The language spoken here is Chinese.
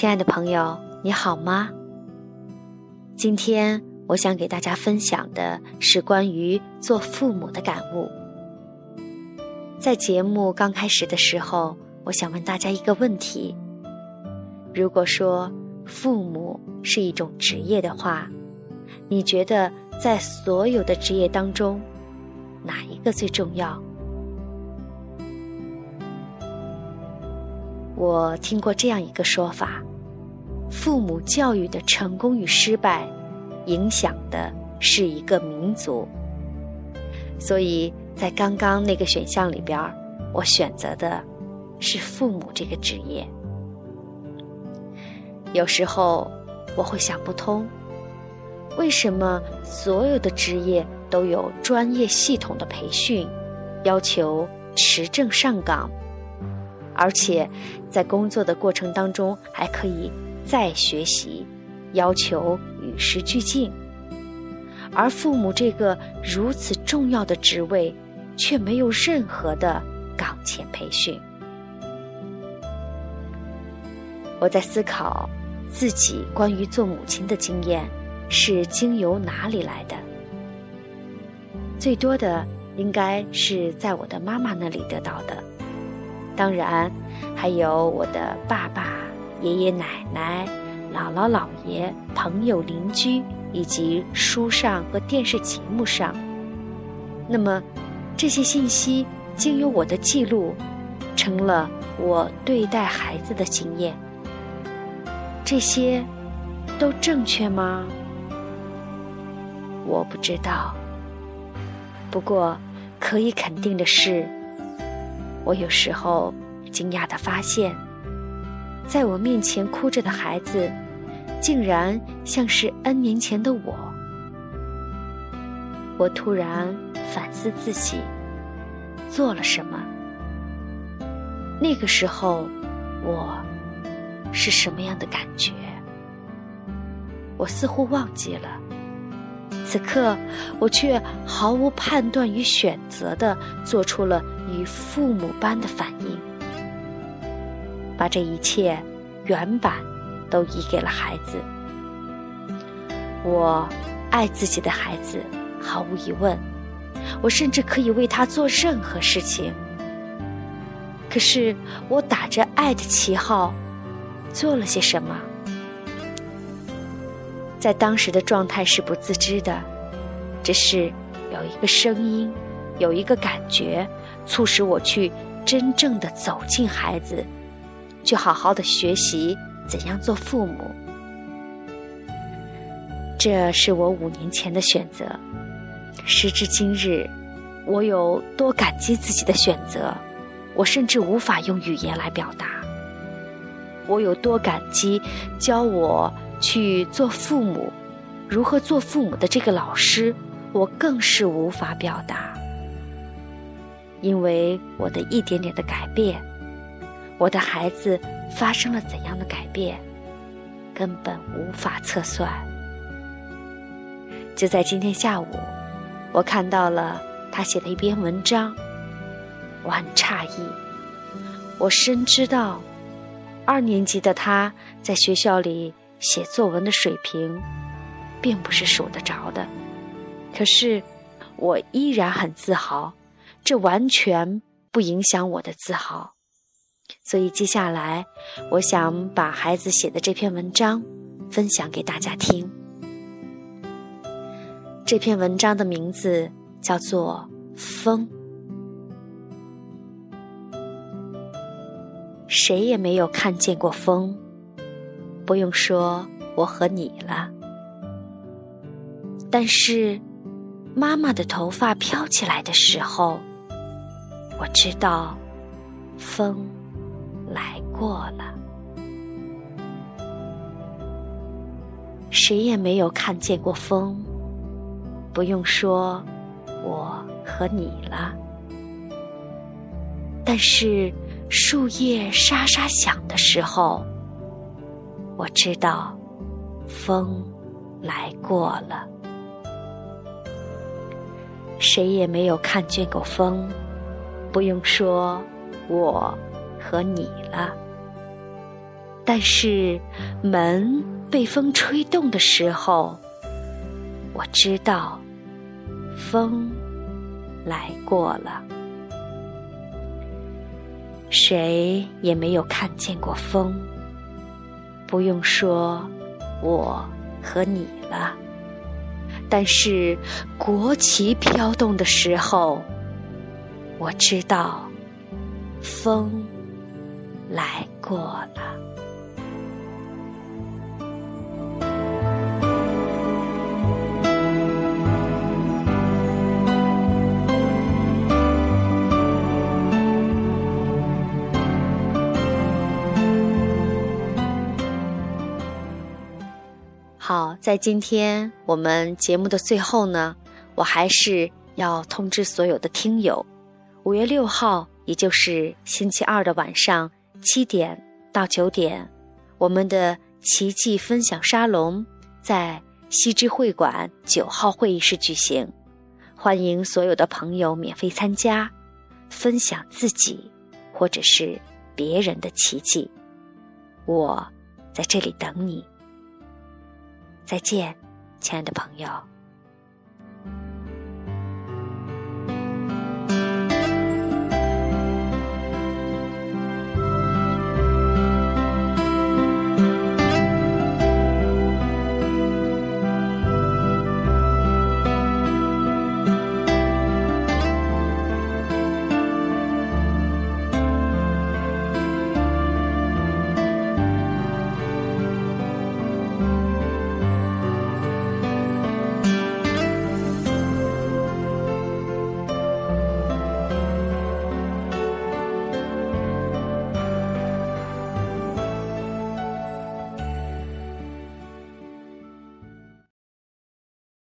亲爱的朋友，你好吗？今天我想给大家分享的是关于做父母的感悟。在节目刚开始的时候，我想问大家一个问题：如果说父母是一种职业的话，你觉得在所有的职业当中，哪一个最重要？我听过这样一个说法：父母教育的成功与失败，影响的是一个民族。所以在刚刚那个选项里边，我选择的是父母这个职业。有时候我会想不通，为什么所有的职业都有专业系统的培训，要求持证上岗？而且，在工作的过程当中还可以再学习，要求与时俱进。而父母这个如此重要的职位，却没有任何的岗前培训。我在思考自己关于做母亲的经验是经由哪里来的？最多的应该是在我的妈妈那里得到的。当然，还有我的爸爸、爷爷奶奶、姥姥姥爷、朋友邻居，以及书上和电视节目上。那么，这些信息经由我的记录，成了我对待孩子的经验。这些都正确吗？我不知道。不过，可以肯定的是。我有时候惊讶的发现，在我面前哭着的孩子，竟然像是 N 年前的我。我突然反思自己做了什么。那个时候，我是什么样的感觉？我似乎忘记了。此刻，我却毫无判断与选择的做出了。与父母般的反应，把这一切原版都移给了孩子。我爱自己的孩子，毫无疑问，我甚至可以为他做任何事情。可是，我打着爱的旗号，做了些什么？在当时的状态是不自知的，只是有一个声音，有一个感觉。促使我去真正的走进孩子，去好好的学习怎样做父母。这是我五年前的选择。时至今日，我有多感激自己的选择，我甚至无法用语言来表达。我有多感激教我去做父母、如何做父母的这个老师，我更是无法表达。因为我的一点点的改变，我的孩子发生了怎样的改变，根本无法测算。就在今天下午，我看到了他写的一篇文章，我很诧异。我深知道，二年级的他在学校里写作文的水平，并不是数得着的，可是我依然很自豪。这完全不影响我的自豪，所以接下来我想把孩子写的这篇文章分享给大家听。这篇文章的名字叫做《风》，谁也没有看见过风，不用说我和你了，但是妈妈的头发飘起来的时候。我知道，风来过了。谁也没有看见过风，不用说我和你了。但是树叶沙沙响的时候，我知道风来过了。谁也没有看见过风。不用说，我和你了。但是门被风吹动的时候，我知道风来过了。谁也没有看见过风，不用说我和你了。但是国旗飘动的时候，我知道风来过了。好，在今天我们节目的最后呢，我还是要通知所有的听友，五月六号，也就是星期二的晚上七点到九点，我们的奇迹分享沙龙在西之会馆九号会议室举行，欢迎所有的朋友免费参加，分享自己或者是别人的奇迹，我在这里等你。再见，亲爱的朋友。